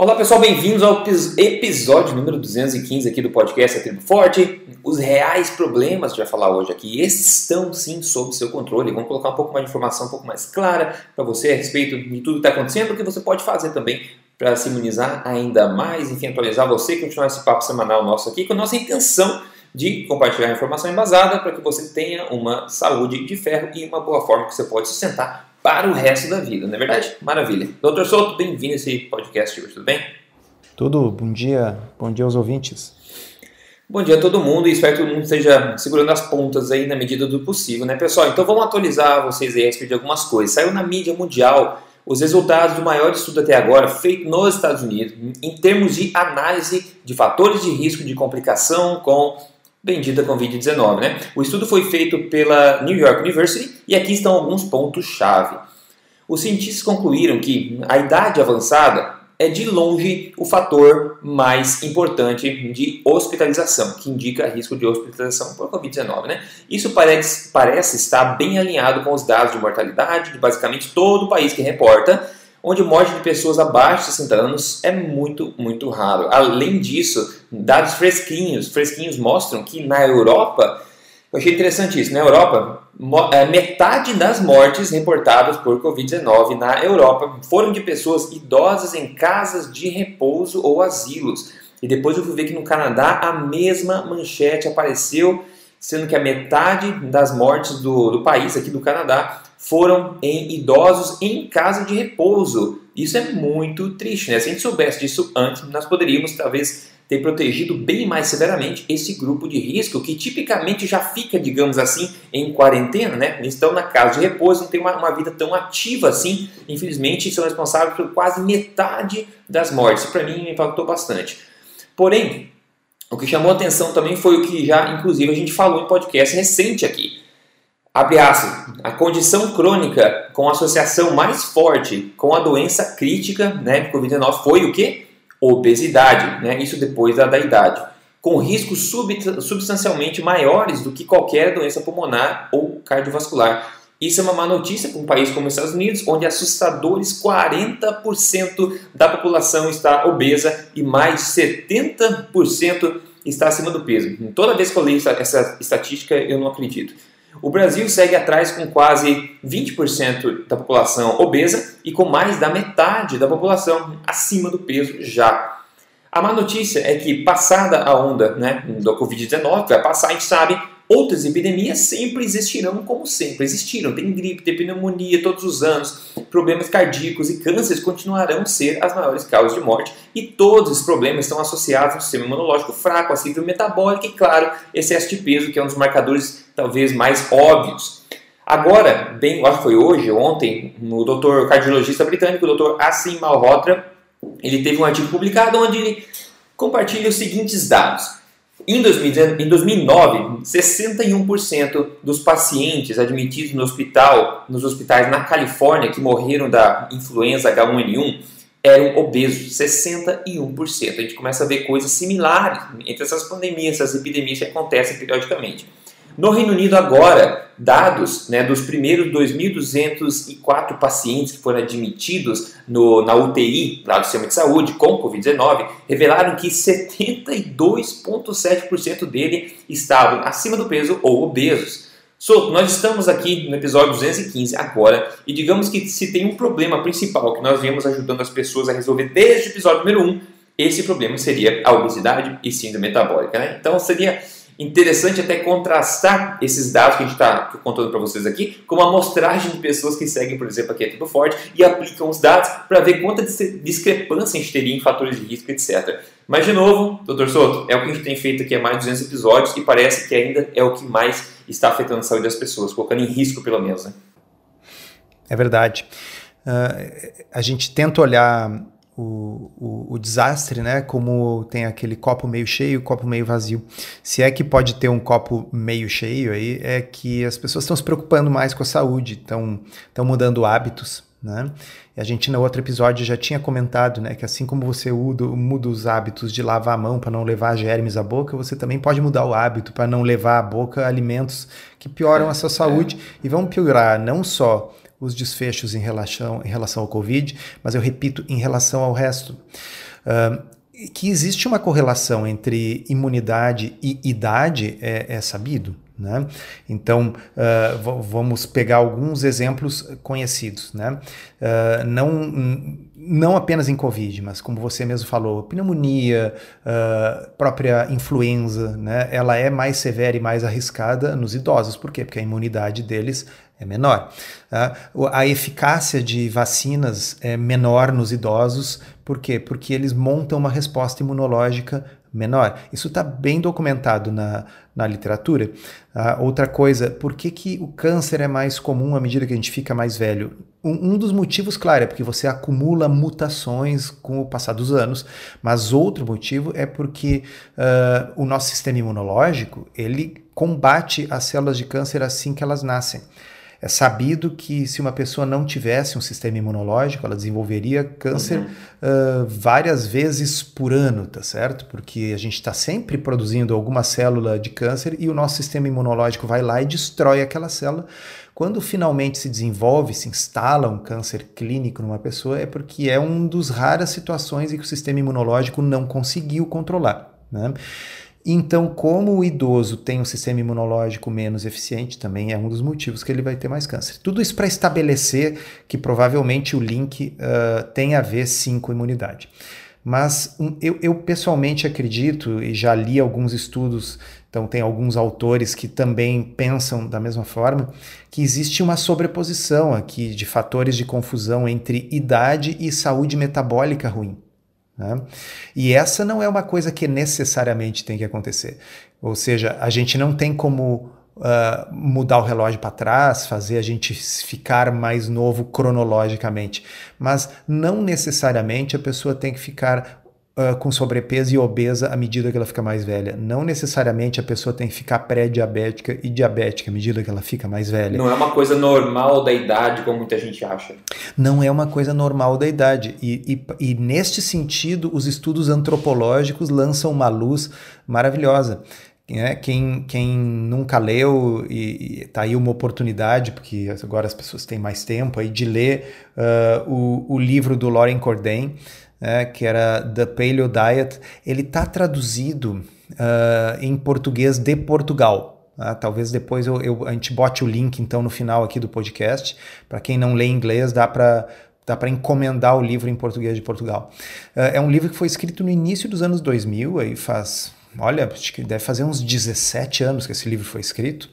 Olá pessoal, bem-vindos ao episódio número 215 aqui do podcast A Tribo Forte. Os reais problemas que vai falar hoje aqui estão sim sob seu controle. Vamos colocar um pouco mais de informação, um pouco mais clara para você a respeito de tudo que está acontecendo, o que você pode fazer também para se imunizar ainda mais, enfim, atualizar você e continuar esse papo semanal nosso aqui com a nossa intenção de compartilhar informação embasada para que você tenha uma saúde de ferro e uma boa forma que você pode sustentar para o resto da vida, não é verdade? Maravilha. Doutor Souto, bem-vindo a esse podcast hoje, tudo bem? Tudo, bom dia, bom dia aos ouvintes. Bom dia a todo mundo e espero que todo mundo esteja segurando as pontas aí na medida do possível, né, pessoal? Então vamos atualizar vocês aí a respeito de algumas coisas. Saiu na mídia mundial os resultados do maior estudo até agora feito nos Estados Unidos em termos de análise de fatores de risco de complicação com bendita Covid-19. Né? O estudo foi feito pela New York University e aqui estão alguns pontos-chave. Os cientistas concluíram que a idade avançada é de longe o fator mais importante de hospitalização, que indica risco de hospitalização por Covid-19. Né? Isso parece, parece estar bem alinhado com os dados de mortalidade de basicamente todo o país que reporta, onde morte de pessoas abaixo de 60 anos é muito, muito raro. Além disso, dados fresquinhos, fresquinhos mostram que na Europa, eu achei interessante isso, na Europa, é, metade das mortes reportadas por Covid-19 na Europa foram de pessoas idosas em casas de repouso ou asilos. E depois eu fui ver que no Canadá a mesma manchete apareceu, sendo que a metade das mortes do, do país, aqui do Canadá, foram em idosos em casa de repouso. Isso é muito triste, né? Se a gente soubesse disso antes, nós poderíamos talvez ter protegido bem mais severamente esse grupo de risco que tipicamente já fica, digamos assim, em quarentena, né? Estão na casa de repouso, não tem uma, uma vida tão ativa assim. Infelizmente, são responsáveis por quase metade das mortes. Para mim, me impactou bastante. Porém, o que chamou atenção também foi o que já, inclusive, a gente falou em podcast recente aqui Abre aspas, a condição crônica com associação mais forte com a doença crítica, né, Covid-19, foi o que? Obesidade, né, isso depois da, da idade, com riscos substancialmente maiores do que qualquer doença pulmonar ou cardiovascular. Isso é uma má notícia para um país como os Estados Unidos, onde assustadores 40% da população está obesa e mais 70% está acima do peso. Toda vez que eu leio essa estatística, eu não acredito. O Brasil segue atrás com quase 20% da população obesa e com mais da metade da população acima do peso já. A má notícia é que, passada a onda né, da Covid-19, que vai passar, a gente sabe, outras epidemias sempre existirão como sempre existiram. Tem gripe, tem pneumonia todos os anos, problemas cardíacos e cânceres continuarão a ser as maiores causas de morte e todos os problemas estão associados ao sistema imunológico fraco, a síndrome metabólica e, claro, excesso de peso, que é um dos marcadores talvez mais óbvios. Agora, bem, acho que foi hoje, ontem, o doutor cardiologista britânico, o doutor Assim Malhotra, ele teve um artigo publicado onde ele compartilha os seguintes dados. Em, 2009, 61% dos pacientes admitidos no hospital, nos hospitais na Califórnia que morreram da influenza H1N1 eram obesos, 61%. A gente começa a ver coisas similares entre essas pandemias, essas epidemias que acontecem periodicamente. No Reino Unido, agora, dados né, dos primeiros 2.204 pacientes que foram admitidos no, na UTI, lá do sistema de saúde, com Covid-19, revelaram que 72,7% dele estavam acima do peso ou obesos. So, nós estamos aqui no episódio 215 agora e digamos que se tem um problema principal que nós viemos ajudando as pessoas a resolver desde o episódio número 1, esse problema seria a obesidade e síndrome metabólica. Né? Então seria interessante até contrastar esses dados que a gente está contando para vocês aqui com uma amostragem de pessoas que seguem, por exemplo, aqui é tudo forte e aplicam os dados para ver quanta discrepância a gente teria em fatores de risco, etc. Mas, de novo, doutor Soto, é o que a gente tem feito aqui há mais de 200 episódios e parece que ainda é o que mais está afetando a saúde das pessoas, colocando em risco, pelo menos. Né? É verdade. Uh, a gente tenta olhar o, o, o, desastre, né? Como tem aquele copo meio cheio, copo meio vazio. Se é que pode ter um copo meio cheio aí, é que as pessoas estão se preocupando mais com a saúde, estão mudando hábitos, né? E a gente no outro episódio já tinha comentado, né, que assim como você muda, os hábitos de lavar a mão para não levar germes à boca, você também pode mudar o hábito para não levar à boca alimentos que pioram a sua saúde é. e vão piorar não só os desfechos em relação, em relação ao Covid, mas eu repito, em relação ao resto. Uh, que existe uma correlação entre imunidade e idade é, é sabido. Né? Então, uh, vamos pegar alguns exemplos conhecidos. Né? Uh, não, não apenas em Covid, mas como você mesmo falou, pneumonia, uh, própria influenza, né? ela é mais severa e mais arriscada nos idosos. Por quê? Porque a imunidade deles é menor. Tá? A eficácia de vacinas é menor nos idosos, por quê? Porque eles montam uma resposta imunológica menor. Isso está bem documentado na, na literatura. Uh, outra coisa, por que, que o câncer é mais comum à medida que a gente fica mais velho? Um, um, dos motivos, claro, é porque você acumula mutações com o passar dos anos, mas outro motivo é porque uh, o nosso sistema imunológico ele combate as células de câncer assim que elas nascem. É sabido que se uma pessoa não tivesse um sistema imunológico, ela desenvolveria câncer uhum. uh, várias vezes por ano, tá certo? Porque a gente está sempre produzindo alguma célula de câncer e o nosso sistema imunológico vai lá e destrói aquela célula. Quando finalmente se desenvolve, se instala um câncer clínico numa pessoa, é porque é uma das raras situações em que o sistema imunológico não conseguiu controlar. Né? Então, como o idoso tem um sistema imunológico menos eficiente, também é um dos motivos que ele vai ter mais câncer. Tudo isso para estabelecer que provavelmente o link uh, tem a ver sim com imunidade. Mas um, eu, eu, pessoalmente acredito, e já li alguns estudos, então tem alguns autores que também pensam da mesma forma, que existe uma sobreposição aqui de fatores de confusão entre idade e saúde metabólica ruim. Né? E essa não é uma coisa que necessariamente tem que acontecer. Ou seja, a gente não tem como uh, mudar o relógio para trás, fazer a gente ficar mais novo cronologicamente. Mas não necessariamente a pessoa tem que ficar uh, com sobrepeso e obesa à medida que ela fica mais velha. Não necessariamente a pessoa tem que ficar pré-diabética e diabética à medida que ela fica mais velha. Não é uma coisa normal da idade, como muita gente acha. Não é uma coisa normal da idade. E, e, e neste sentido, os estudos antropológicos lançam uma luz maravilhosa. É, quem, quem nunca leu e, e tá aí uma oportunidade, porque agora as pessoas têm mais tempo aí de ler uh, o, o livro do Lauren Cordain, é, que era The Paleo Diet, ele está traduzido uh, em português de Portugal. Tá? Talvez depois eu, eu, a gente bote o link então no final aqui do podcast. Para quem não lê inglês, dá para dá para encomendar o livro em português de Portugal. Uh, é um livro que foi escrito no início dos anos 2000, aí faz olha, acho que deve fazer uns 17 anos que esse livro foi escrito,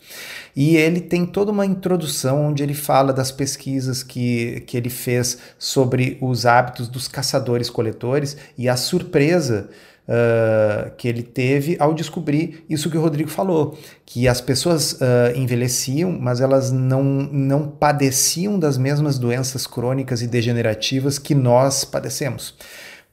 e ele tem toda uma introdução onde ele fala das pesquisas que, que ele fez sobre os hábitos dos caçadores-coletores e a surpresa Uh, que ele teve ao descobrir isso que o Rodrigo falou, que as pessoas uh, envelheciam, mas elas não, não padeciam das mesmas doenças crônicas e degenerativas que nós padecemos.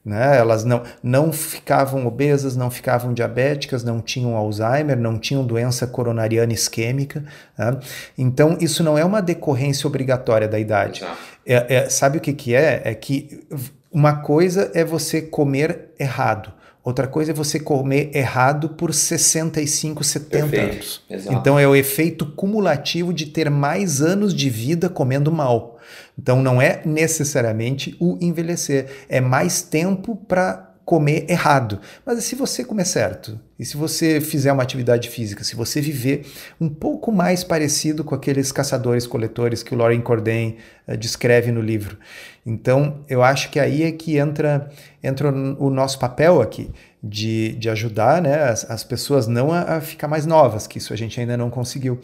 Né? Elas não, não ficavam obesas, não ficavam diabéticas, não tinham Alzheimer, não tinham doença coronariana isquêmica. Né? Então, isso não é uma decorrência obrigatória da idade. É, é, sabe o que, que é? É que uma coisa é você comer errado. Outra coisa é você comer errado por 65, 70 Perfeito. anos. Exato. Então é o efeito cumulativo de ter mais anos de vida comendo mal. Então não é necessariamente o envelhecer, é mais tempo para comer errado. Mas se você comer certo, e se você fizer uma atividade física, se você viver um pouco mais parecido com aqueles caçadores-coletores que o Lauren Cordain uh, descreve no livro. Então, eu acho que aí é que entra, entra o nosso papel aqui, de, de ajudar né, as, as pessoas não a, a ficar mais novas, que isso a gente ainda não conseguiu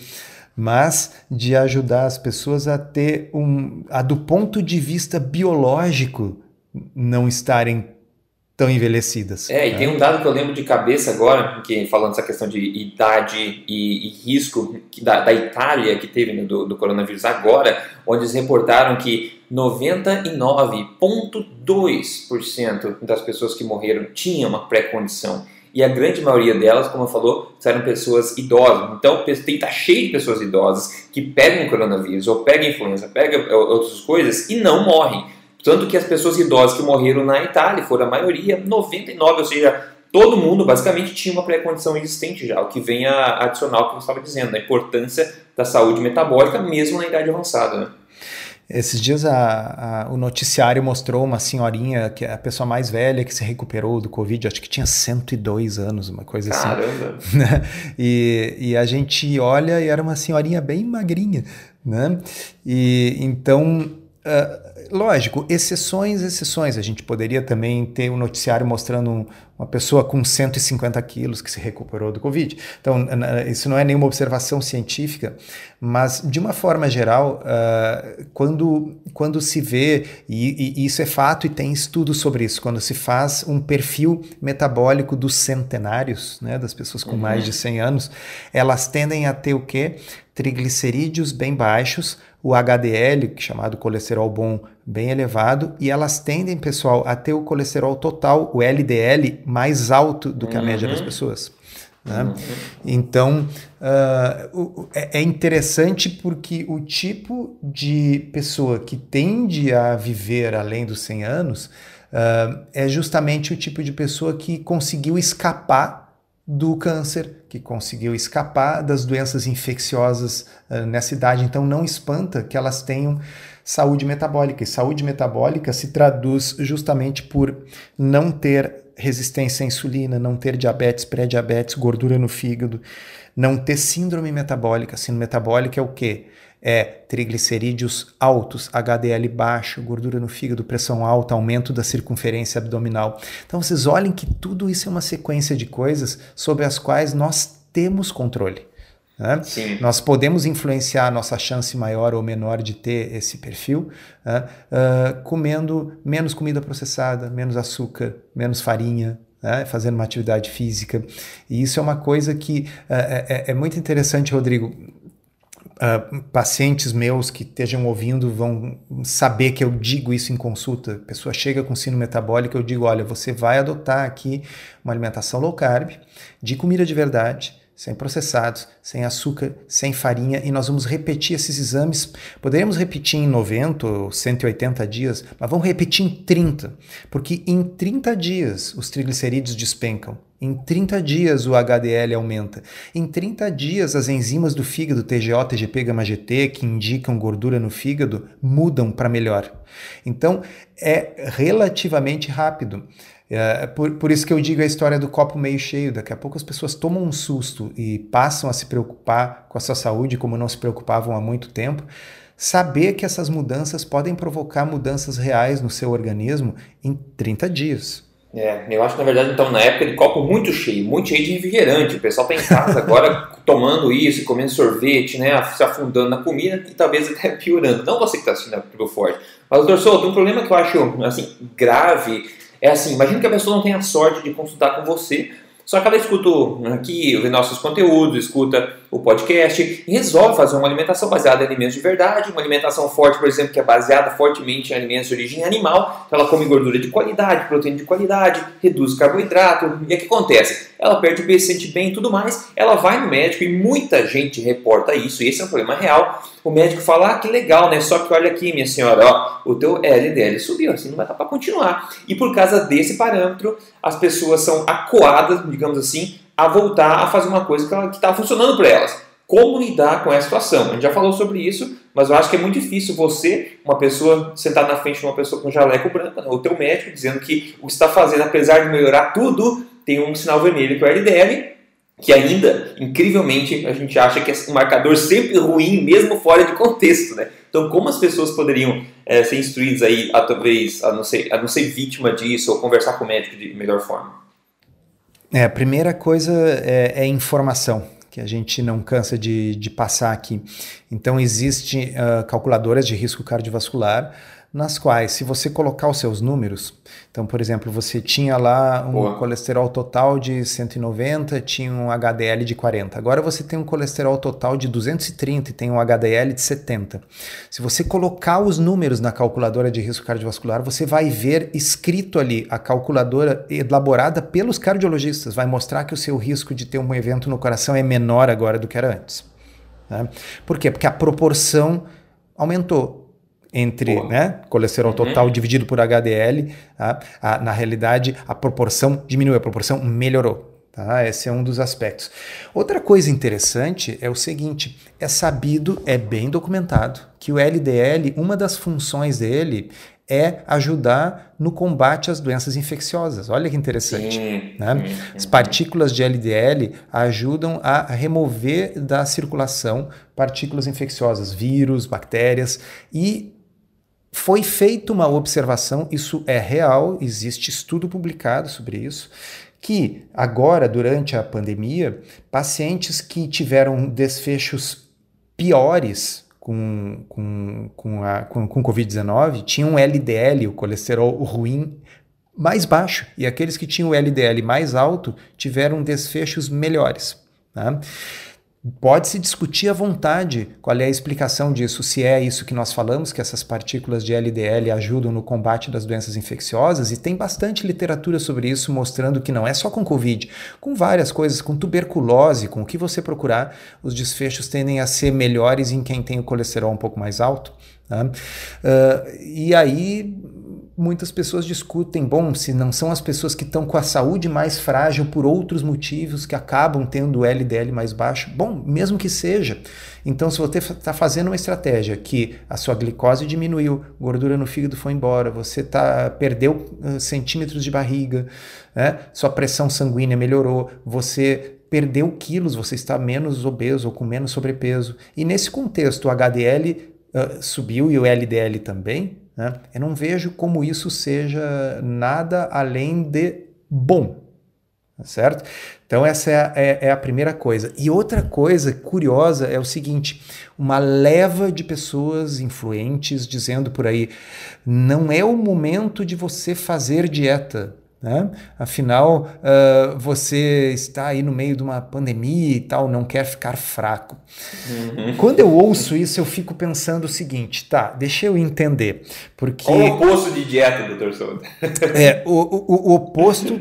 mas de ajudar as pessoas a ter um, a do ponto de vista biológico não estarem tão envelhecidas. É, e né? tem um dado que eu lembro de cabeça agora, que falando essa questão de idade e, e risco da, da, Itália que teve né, do, do, coronavírus agora, onde eles reportaram que 99,2% das pessoas que morreram tinham uma pré-condição. E a grande maioria delas, como eu falou, eram pessoas idosas. Então, tem que estar cheio de pessoas idosas que pegam o coronavírus, ou pegam influenza, pegam outras coisas e não morrem. Tanto que as pessoas idosas que morreram na Itália foram a maioria, 99, ou seja, todo mundo basicamente tinha uma pré-condição existente já, o que vem a adicionar o que eu estava dizendo, a importância da saúde metabólica mesmo na idade avançada. Né? Esses dias a, a, o noticiário mostrou uma senhorinha, que é a pessoa mais velha que se recuperou do Covid, acho que tinha 102 anos, uma coisa Caramba. assim. Caramba! e, e a gente olha e era uma senhorinha bem magrinha, né? E então Uh, lógico, exceções, exceções. A gente poderia também ter um noticiário mostrando um, uma pessoa com 150 quilos que se recuperou do Covid. Então, isso não é nenhuma observação científica, mas de uma forma geral, uh, quando, quando se vê, e, e, isso é fato e tem estudos sobre isso, quando se faz um perfil metabólico dos centenários, né, das pessoas com uhum. mais de 100 anos, elas tendem a ter o quê? Triglicerídeos bem baixos, o HDL, é chamado colesterol bom, bem elevado, e elas tendem, pessoal, a ter o colesterol total, o LDL, mais alto do que a uhum. média das uhum. pessoas. Né? Uhum. Então, uh, é interessante porque o tipo de pessoa que tende a viver além dos 100 anos uh, é justamente o tipo de pessoa que conseguiu escapar do câncer, que conseguiu escapar das doenças infecciosas uh, nessa idade. Então, não espanta que elas tenham saúde metabólica. E saúde metabólica se traduz justamente por não ter resistência à insulina, não ter diabetes, pré-diabetes, gordura no fígado, não ter síndrome metabólica. Síndrome metabólica é o quê? É triglicerídeos altos, HDL baixo, gordura no fígado, pressão alta, aumento da circunferência abdominal. Então vocês olhem que tudo isso é uma sequência de coisas sobre as quais nós temos controle. Né? Nós podemos influenciar a nossa chance maior ou menor de ter esse perfil né? uh, comendo menos comida processada, menos açúcar, menos farinha, né, fazendo uma atividade física. E isso é uma coisa que uh, é, é, muito interessante, Rodrigo. Uh, pacientes meus que estejam ouvindo vão saber que eu digo isso em consulta. A pessoa chega com sino metabólico, eu digo: olha, você vai adotar aqui uma alimentação low carb, de comida de verdade, sem processados, sem açúcar, sem farinha, e nós vamos repetir esses exames. Poderíamos repetir em 90 ou 180 dias, mas vamos repetir em 30, porque em 30 dias os triglicerídeos despencam. Em 30 dias o HDL aumenta. Em 30 dias as enzimas do fígado TGO, TGP, gama GT, que indicam gordura no fígado, mudam para melhor. Então é relativamente rápido. É, por, por isso que eu digo a história do copo meio cheio. Daqui a pouco as pessoas tomam um susto e passam a se preocupar com a sua saúde como não se preocupavam há muito tempo. Saber que essas mudanças podem provocar mudanças reais no seu organismo em 30 dias. É, eu acho que na verdade, então, na época de copo muito cheio, muito cheio de refrigerante. O pessoal tá em casa agora tomando isso, comendo sorvete, né? Se afundando na comida e talvez até piorando. Não você que está assistindo a Forte. Mas, doutor Souto, um problema que eu acho assim, grave é assim, imagina que a pessoa não tenha a sorte de consultar com você, só que ela escuta aqui, vê nossos conteúdos, escuta o podcast resolve fazer uma alimentação baseada em alimentos de verdade, uma alimentação forte, por exemplo, que é baseada fortemente em alimentos de origem animal, então ela come gordura de qualidade, proteína de qualidade, reduz carboidrato, e o que acontece? Ela perde o peso, se sente bem e tudo mais, ela vai no médico e muita gente reporta isso, e esse é um problema real. O médico fala, ah, que legal, né? Só que olha aqui, minha senhora, ó, o teu LDL subiu, assim não vai dar para continuar. E por causa desse parâmetro, as pessoas são acuadas, digamos assim, a voltar a fazer uma coisa que está funcionando para elas. Como lidar com essa situação? A gente já falou sobre isso, mas eu acho que é muito difícil você, uma pessoa, sentar na frente de uma pessoa com jaleco branco, né, o teu médico, dizendo que o que está fazendo, apesar de melhorar tudo, tem um sinal vermelho que é o LDL, que ainda, incrivelmente, a gente acha que é um marcador sempre ruim, mesmo fora de contexto, né? Então, como as pessoas poderiam é, ser instruídas aí, a, talvez, a não, ser, a não ser vítima disso, ou conversar com o médico de melhor forma? É, a primeira coisa é, é informação, que a gente não cansa de, de passar aqui. Então, existem uh, calculadoras de risco cardiovascular, nas quais, se você colocar os seus números, então, por exemplo, você tinha lá um Boa. colesterol total de 190, tinha um HDL de 40. Agora você tem um colesterol total de 230 e tem um HDL de 70. Se você colocar os números na calculadora de risco cardiovascular, você vai ver escrito ali a calculadora elaborada pelos cardiologistas, vai mostrar que o seu risco de ter um evento no coração é menor agora do que era antes. Né? Por quê? Porque a proporção aumentou entre né, colesterol uhum. total uhum. dividido por HDL, tá? a, na realidade a proporção diminuiu, a proporção melhorou. Tá? Esse é um dos aspectos. Outra coisa interessante é o seguinte: é sabido, é bem documentado, que o LDL, uma das funções dele é ajudar no combate às doenças infecciosas. Olha que interessante. Sim, né? sim, sim. As partículas de LDL ajudam a remover da circulação partículas infecciosas, vírus, bactérias e foi feita uma observação, isso é real, existe estudo publicado sobre isso, que agora, durante a pandemia, pacientes que tiveram desfechos piores com, com, com, a, com, com Covid-19 tinham LDL, o colesterol ruim, mais baixo. E aqueles que tinham LDL mais alto tiveram desfechos melhores. Tá? Pode-se discutir à vontade qual é a explicação disso, se é isso que nós falamos, que essas partículas de LDL ajudam no combate das doenças infecciosas, e tem bastante literatura sobre isso mostrando que não é só com Covid, com várias coisas, com tuberculose, com o que você procurar, os desfechos tendem a ser melhores em quem tem o colesterol um pouco mais alto. Tá? Uh, e aí muitas pessoas discutem, bom, se não são as pessoas que estão com a saúde mais frágil por outros motivos que acabam tendo o LDL mais baixo, bom, mesmo que seja. Então, se você está fazendo uma estratégia que a sua glicose diminuiu, gordura no fígado foi embora, você tá, perdeu uh, centímetros de barriga, né? sua pressão sanguínea melhorou, você perdeu quilos, você está menos obeso ou com menos sobrepeso. E nesse contexto, o HDL uh, subiu e o LDL também, né? Eu não vejo como isso seja nada além de bom, tá certo? Então essa é a, é, é a, primeira coisa. E outra coisa curiosa é o seguinte: uma leva de pessoas influentes dizendo por aí, não é o momento de você fazer dieta. Né? Afinal, uh, você está aí no meio de uma pandemia e tal, não quer ficar fraco. Uhum. Quando eu ouço isso, eu fico pensando o seguinte: tá, deixa eu entender. Porque... Qual o oposto de dieta, doutor Souza? é, o, o, o oposto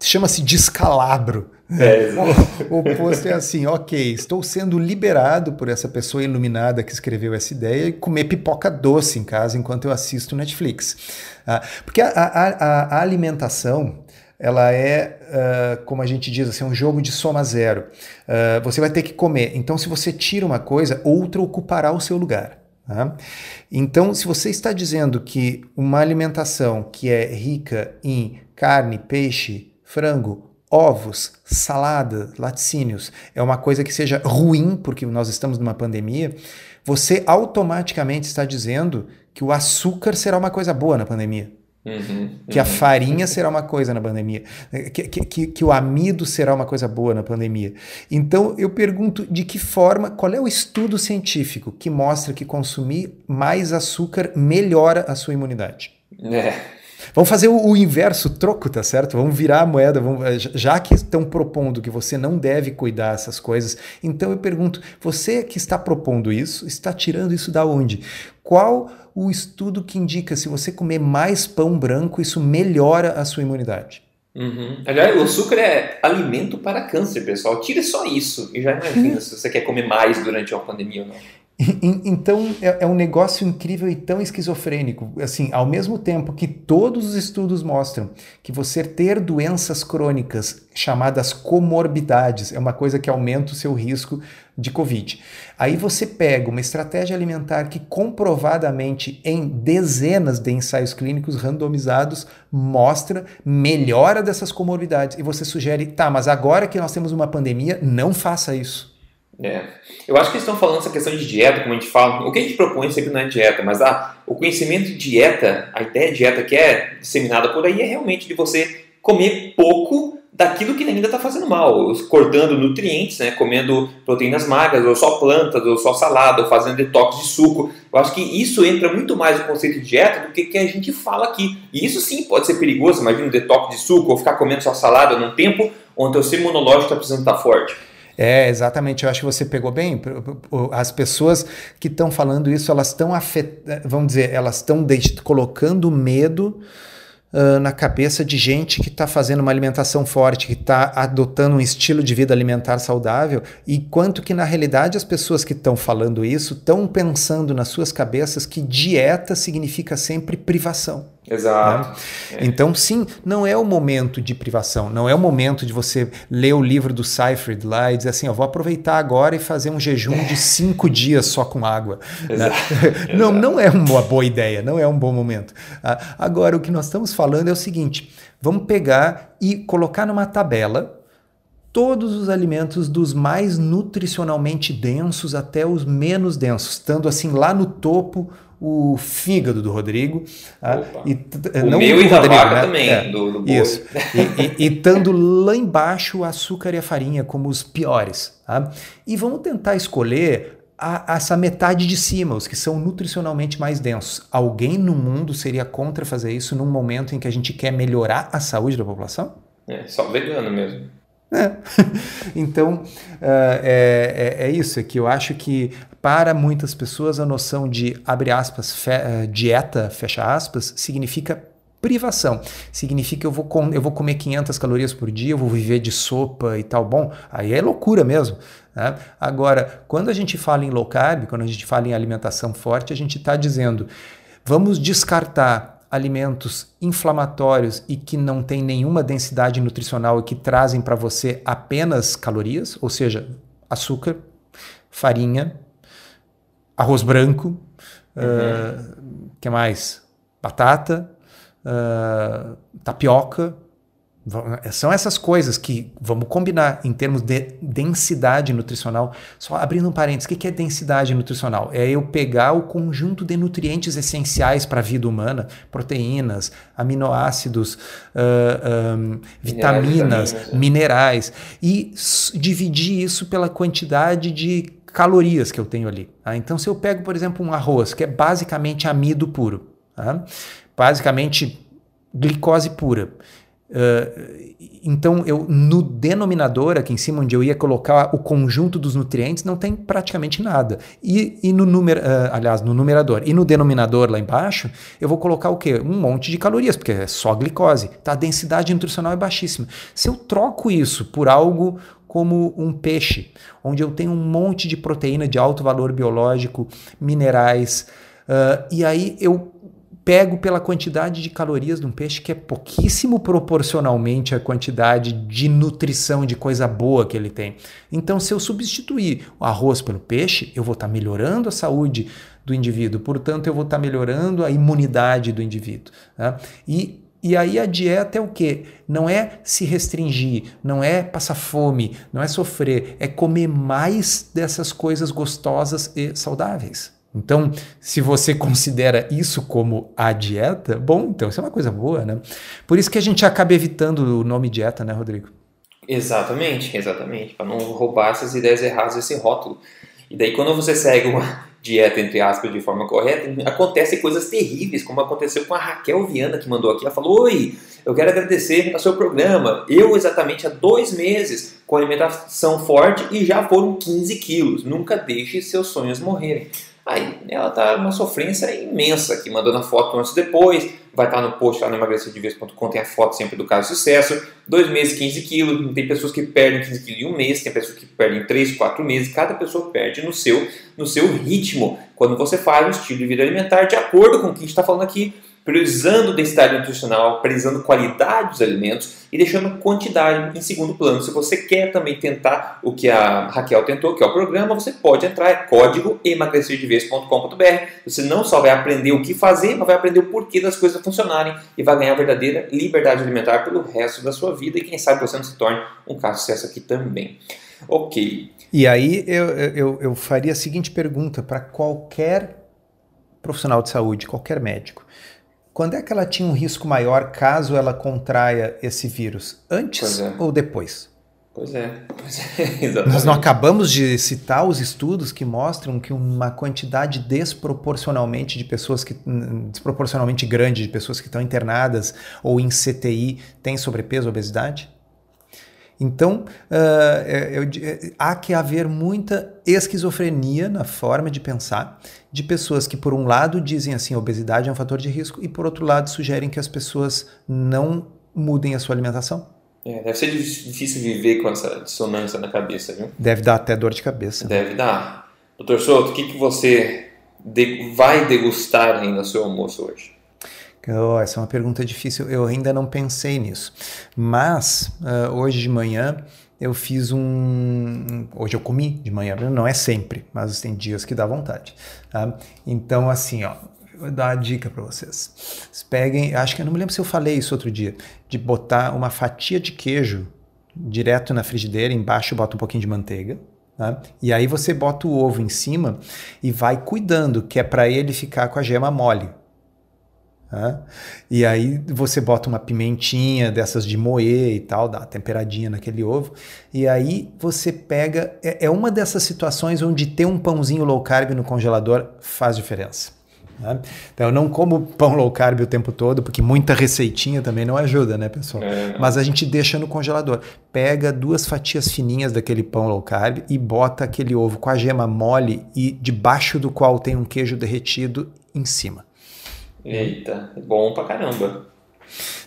chama-se descalabro. É, o, oposto é assim, ok, estou sendo liberado por essa pessoa iluminada que escreveu essa ideia e comer pipoca doce em casa enquanto eu assisto Netflix. Ah, porque a, a, a, a, alimentação, ela é, uh, como a gente diz assim, um jogo de soma zero. Uh, você vai ter que comer. Então, se você tira uma coisa, outra ocupará o seu lugar. Tá? Então, se você está dizendo que uma alimentação que é rica em carne, peixe, frango, ovos, salada, laticínios é uma coisa que seja ruim, porque nós estamos numa pandemia, você automaticamente está dizendo que o açúcar será uma coisa boa na pandemia. Uhum, que a farinha será uma coisa na pandemia, que, que, que, o amido será uma coisa boa na pandemia. Então eu pergunto de que forma, qual é o estudo científico que mostra que consumir mais açúcar melhora a sua imunidade? É. Vamos fazer o, o, inverso, troco, tá certo? Vamos virar a moeda. Vamos, eh, já que estão propondo que você não deve cuidar dessas coisas, então eu pergunto: você que está propondo isso, está tirando isso da onde? Qual o estudo que indica se você comer mais pão branco, isso melhora a sua imunidade? Uhum. Aliás, o açúcar é alimento para câncer, pessoal. Tire só isso e já imagina se você quer comer mais durante uma pandemia ou não. Então é, é, um negócio incrível e tão esquizofrênico. Assim, ao mesmo tempo que todos os estudos mostram que você ter doenças crônicas chamadas comorbidades é uma coisa que aumenta o seu risco de Covid. Aí você pega uma estratégia alimentar que comprovadamente em dezenas de ensaios clínicos randomizados mostra melhora dessas comorbidades e você sugere, tá, mas agora que nós temos uma pandemia, não faça isso. É. Eu acho que eles estão falando essa questão de dieta, como a gente fala. O que a gente propõe sempre não é dieta, mas ah, o conhecimento de dieta, a ideia de dieta que é disseminada por aí é realmente de você comer pouco daquilo que ainda está fazendo mal, cortando nutrientes, né, comendo proteínas magras, ou só plantas, ou só salada, ou fazendo detox de suco. Eu acho que isso entra muito mais no conceito de dieta do que que a gente fala aqui. E isso sim pode ser perigoso, imagina um detox de suco, ou ficar comendo só salada num tempo onde o seu imunológico está precisando estar tá forte. É, exatamente. Eu acho que você pegou bem. As pessoas que estão falando isso, elas estão afet... vamos dizer, elas estão colocando medo uh, na cabeça de gente que está fazendo uma alimentação forte, que está adotando um estilo de vida alimentar saudável, e quanto que na realidade as pessoas que estão falando isso estão pensando nas suas cabeças que dieta significa sempre privação. Exato. Né? É. Então, sim, não é o momento de privação, não é o momento de você ler o livro do Seifert lá e dizer assim, eu vou aproveitar agora e fazer um jejum de cinco dias só com água. Né? Não, não é uma boa ideia, não é um bom momento. Agora, o que nós estamos falando é o seguinte: vamos pegar e colocar numa tabela todos os alimentos dos mais nutricionalmente densos até os menos densos, estando assim lá no topo o fígado do Rodrigo. Ah, e, o não meu do e Rodrigo, da né? também, é, do, do Isso. e, estando lá embaixo o açúcar e a farinha como os piores. Tá? E vamos tentar escolher a, essa metade de cima, os que são nutricionalmente mais densos. Alguém no mundo seria contra fazer isso num momento em que a gente quer melhorar a saúde da população? É, só vegano mesmo. É. então, é, é, é, isso, é que eu acho que para muitas pessoas a noção de, abre aspas, fe, uh, dieta, fecha aspas, significa privação. Significa eu vou, com, eu vou comer 500 calorias por dia, eu vou viver de sopa e tal. Bom, aí é loucura mesmo. Né? Agora, quando a gente fala em low carb, quando a gente fala em alimentação forte, a gente está dizendo, vamos descartar alimentos inflamatórios e que não têm nenhuma densidade nutricional e que trazem para você apenas calorias, ou seja, açúcar, farinha, arroz branco, uhum. uh, que mais? Batata, uh, tapioca, são essas coisas que vamos combinar em termos de densidade nutricional. Só abrindo um parênteses, o que é densidade nutricional? É eu pegar o conjunto de nutrientes essenciais para a vida humana, proteínas, aminoácidos, uh, um, vitaminas, minerais, minerais, e dividir isso pela quantidade de calorias que eu tenho ali. Tá? Então, se eu pego, por exemplo, um arroz, que é basicamente amido puro, tá? basicamente glicose pura Uh, então, eu no denominador, aqui em cima, onde eu ia colocar o conjunto dos nutrientes, não tem praticamente nada. E, e no número, uh, aliás, no numerador e no denominador lá embaixo, eu vou colocar o quê? Um monte de calorias, porque é só glicose. Tá? A densidade nutricional é baixíssima. Se eu troco isso por algo como um peixe, onde eu tenho um monte de proteína de alto valor biológico, minerais, uh, e aí eu pego pela quantidade de calorias de um peixe que é pouquíssimo proporcionalmente à quantidade de nutrição, de coisa boa que ele tem. Então, se eu substituir o arroz pelo peixe, eu vou estar tá melhorando a saúde do indivíduo, portanto, eu vou estar tá melhorando a imunidade do indivíduo. Né? E e aí a dieta é o quê? Não é se restringir, não é passar fome, não é sofrer, é comer mais dessas coisas gostosas e saudáveis. Então, se você considera isso como a dieta, bom, então isso é uma coisa boa, né? Por isso que a gente acaba evitando o nome dieta, né, Rodrigo? Exatamente, exatamente, para não roubar essas ideias erradas, esse rótulo. E daí, quando você segue uma dieta, entre aspas, de forma correta, acontecem coisas terríveis, como aconteceu com a Raquel Viana, que mandou aqui. Ela falou: Oi, eu quero agradecer ao seu programa. Eu, exatamente há dois meses, com alimentação forte e já foram 15 quilos. Nunca deixe seus sonhos morrerem. Aí ela tá uma sofrência imensa aqui, mandando a foto antes e depois. Vai estar tá no post lá no emagrecerdeves.com, tem a foto sempre do caso de sucesso. Dois meses, 15 quilos. Tem pessoas que perdem 15 quilos em um mês, tem pessoas que perdem 3, 4 meses. Cada pessoa perde no seu, no seu ritmo. Quando você faz um estilo de vida alimentar de acordo com o que a gente está falando aqui priorizando densidade nutricional, priorizando qualidade dos alimentos e deixando quantidade em segundo plano. Se você quer também tentar o que a Raquel tentou, que é o programa, você pode entrar, é código emagrecerdevez.com.br. Você não só vai aprender o que fazer, mas vai aprender o porquê das coisas funcionarem e vai ganhar verdadeira liberdade alimentar pelo resto da sua vida e quem sabe você não se torne um caso de sucesso aqui também. Ok. E aí eu, eu, eu faria a seguinte pergunta para qualquer profissional de saúde, qualquer médico. Quando é que ela tinha um risco maior caso ela contraia esse vírus? Antes é. ou depois? Pois é, pois é Nós não acabamos de citar os estudos que mostram que uma quantidade desproporcionalmente de pessoas que desproporcionalmente grande de pessoas que estão internadas ou em CTI tem sobrepeso, obesidade? Então, uh, eu, eu, há que haver muita esquizofrenia na forma de pensar de pessoas que, por um lado, dizem assim, a obesidade é um fator de risco, e, por outro lado, sugerem que as pessoas não mudem a sua alimentação. É, deve ser difícil viver com essa dissonância na cabeça, viu? Deve dar até dor de cabeça. Deve dar. Doutor Souto, o que, que você de, vai degustar aí no seu almoço hoje? Oh, essa é uma pergunta difícil, eu ainda não pensei nisso. Mas, uh, hoje de manhã, eu fiz um. Hoje eu comi de manhã, não é sempre, mas tem dias que dá vontade. Tá? Então, assim, ó, vou dar uma dica para vocês. Peguem, acho que eu não me lembro se eu falei isso outro dia, de botar uma fatia de queijo direto na frigideira, embaixo bota um pouquinho de manteiga. Tá? E aí você bota o ovo em cima e vai cuidando, que é para ele ficar com a gema mole. Né? E aí você bota uma pimentinha dessas de moer e tal, dá uma temperadinha naquele ovo. E aí você pega. É, é uma dessas situações onde ter um pãozinho low carb no congelador faz diferença. Né? Então eu não como pão low carb o tempo todo, porque muita receitinha também não ajuda, né, pessoal? É. Mas a gente deixa no congelador. Pega duas fatias fininhas daquele pão low carb e bota aquele ovo com a gema mole e debaixo do qual tem um queijo derretido em cima. Eita, bom pra caramba.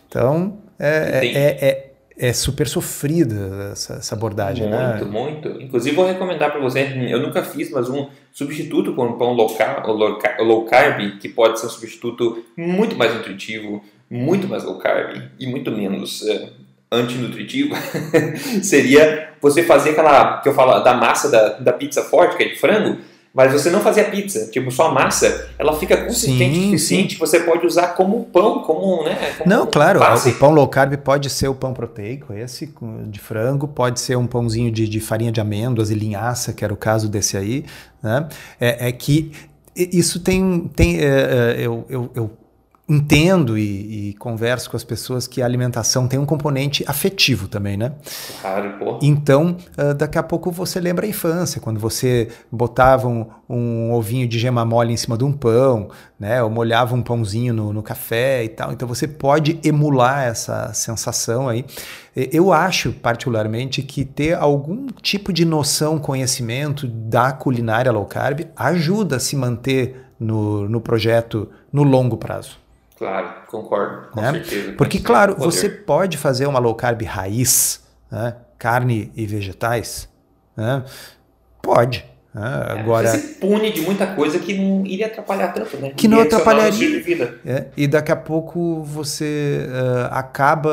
Então, é, é, é, é, é, super sofrida essa, essa abordagem, muito, né? Muito, muito. Inclusive, vou recomendar para você, eu nunca fiz, mas um substituto com pão low carb, low carb, que pode ser um substituto muito mais nutritivo, muito mais low carb e muito menos uh, antinutritivo, seria você fazer aquela, que eu falo, da massa da, da pizza forte, que é de frango, mas você não fazia pizza, tipo, só a massa, ela fica consistente o suficiente, você pode usar como pão, como, né? Como não, claro, base. o pão low carb pode ser o pão proteico, esse de frango, pode ser um pãozinho de, de farinha de amêndoas e linhaça, que era o caso desse aí, né? É, é que isso tem, tem é, é eu, eu, eu entendo e, e, converso com as pessoas que a alimentação tem um componente afetivo também, né? Claro, pô. Então, uh, daqui a pouco você lembra a infância, quando você botava um, um, ovinho de gema mole em cima de um pão, né? Ou molhava um pãozinho no, no café e tal. Então, você pode emular essa sensação aí. Eu acho, particularmente, que ter algum tipo de noção, conhecimento da culinária low carb ajuda a se manter no, no projeto no longo prazo. Claro, concordo, com né? certeza. Porque, claro, você pode fazer uma low carb raiz, né? carne e vegetais, né? pode. Ah, agora, você se pune de muita coisa que não iria atrapalhar tanto, né? Que não atrapalharia. É, e daqui a pouco você uh, acaba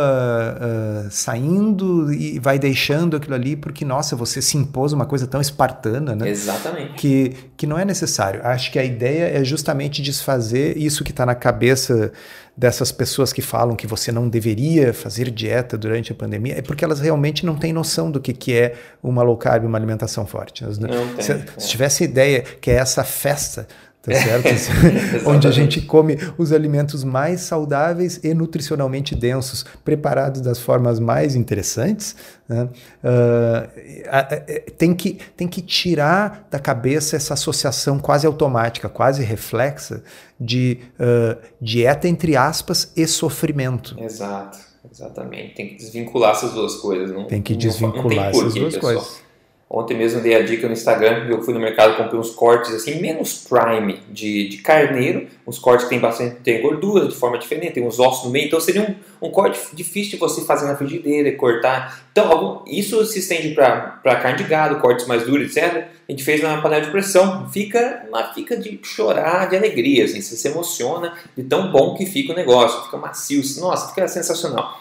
uh, saindo e vai deixando aquilo ali porque, nossa, você se impôs uma coisa tão espartana, né? Exatamente. Que, que não é necessário. Acho que a ideia é justamente desfazer isso que está na cabeça dessas pessoas que falam que você não deveria fazer dieta durante a pandemia, é porque elas realmente não têm noção do que, que é uma low carb, uma alimentação forte. Não tem, se, é. se tivesse ideia que é essa festa tá certo? Onde a gente come os alimentos mais saudáveis e nutricionalmente densos, preparados das formas mais interessantes, né? uh, tem, que, tem que tirar da cabeça essa associação quase automática, quase reflexa de uh, dieta entre aspas e sofrimento. Exato, exatamente. Tem que desvincular essas duas coisas. Não, tem que desvincular não porquê, essas duas pessoal. coisas. Ontem mesmo dei a dica no Instagram, eu fui no mercado comprei uns cortes assim, menos prime de, de carneiro, uns cortes que tem bastante tem gordura de forma diferente, tem uns ossos no meio, então seria um, um corte difícil de você fazer na frigideira e cortar. Então algum, isso se estende para carne de gado, cortes mais duros, etc. A gente fez na panela de pressão, fica, fica de chorar de alegria, assim, você se emociona de tão bom que fica o negócio, fica macio, nossa, fica sensacional.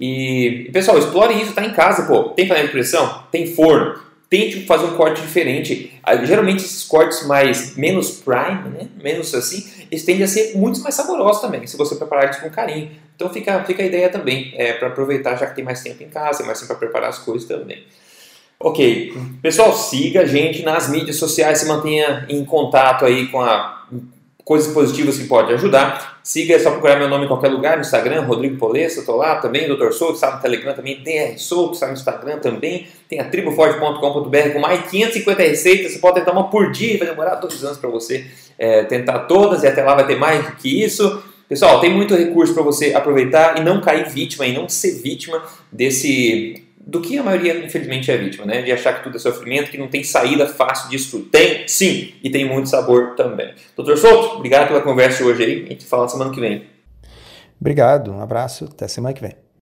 E pessoal, explore isso, tá em casa, pô, tem panela de pressão, tem forno tente fazer um corte diferente. Ah, geralmente esses cortes mais menos prime, né? menos assim, eles tendem a ser muito mais saborosos também, se você preparar eles com carinho. Então fica, fica a ideia também, é, para aproveitar já que tem mais tempo em casa, mais tempo para preparar as coisas também. Ok, pessoal, siga a gente nas mídias sociais, se mantenha em contato aí com a coisas positivas que pode ajudar. Siga, é só procurar meu nome em qualquer lugar, no Instagram, Rodrigo Polessa, estou lá também, Dr. Souto, está no Telegram também, DR Souto, está no Instagram também, tem a triboforte.com.br com mais 550 receitas, você pode tentar uma por dia, vai demorar dois anos para você é, tentar todas, e até lá vai ter mais do que isso. Pessoal, tem muito recurso para você aproveitar e não cair vítima, e não ser vítima desse do que a maioria, infelizmente, é vítima, né? De achar que tudo é sofrimento, que não tem saída fácil disso tudo. Tem, sim, e tem muito sabor também. Doutor Souto, obrigado pela conversa hoje aí. A gente fala semana que vem. Obrigado, um abraço, até semana que vem.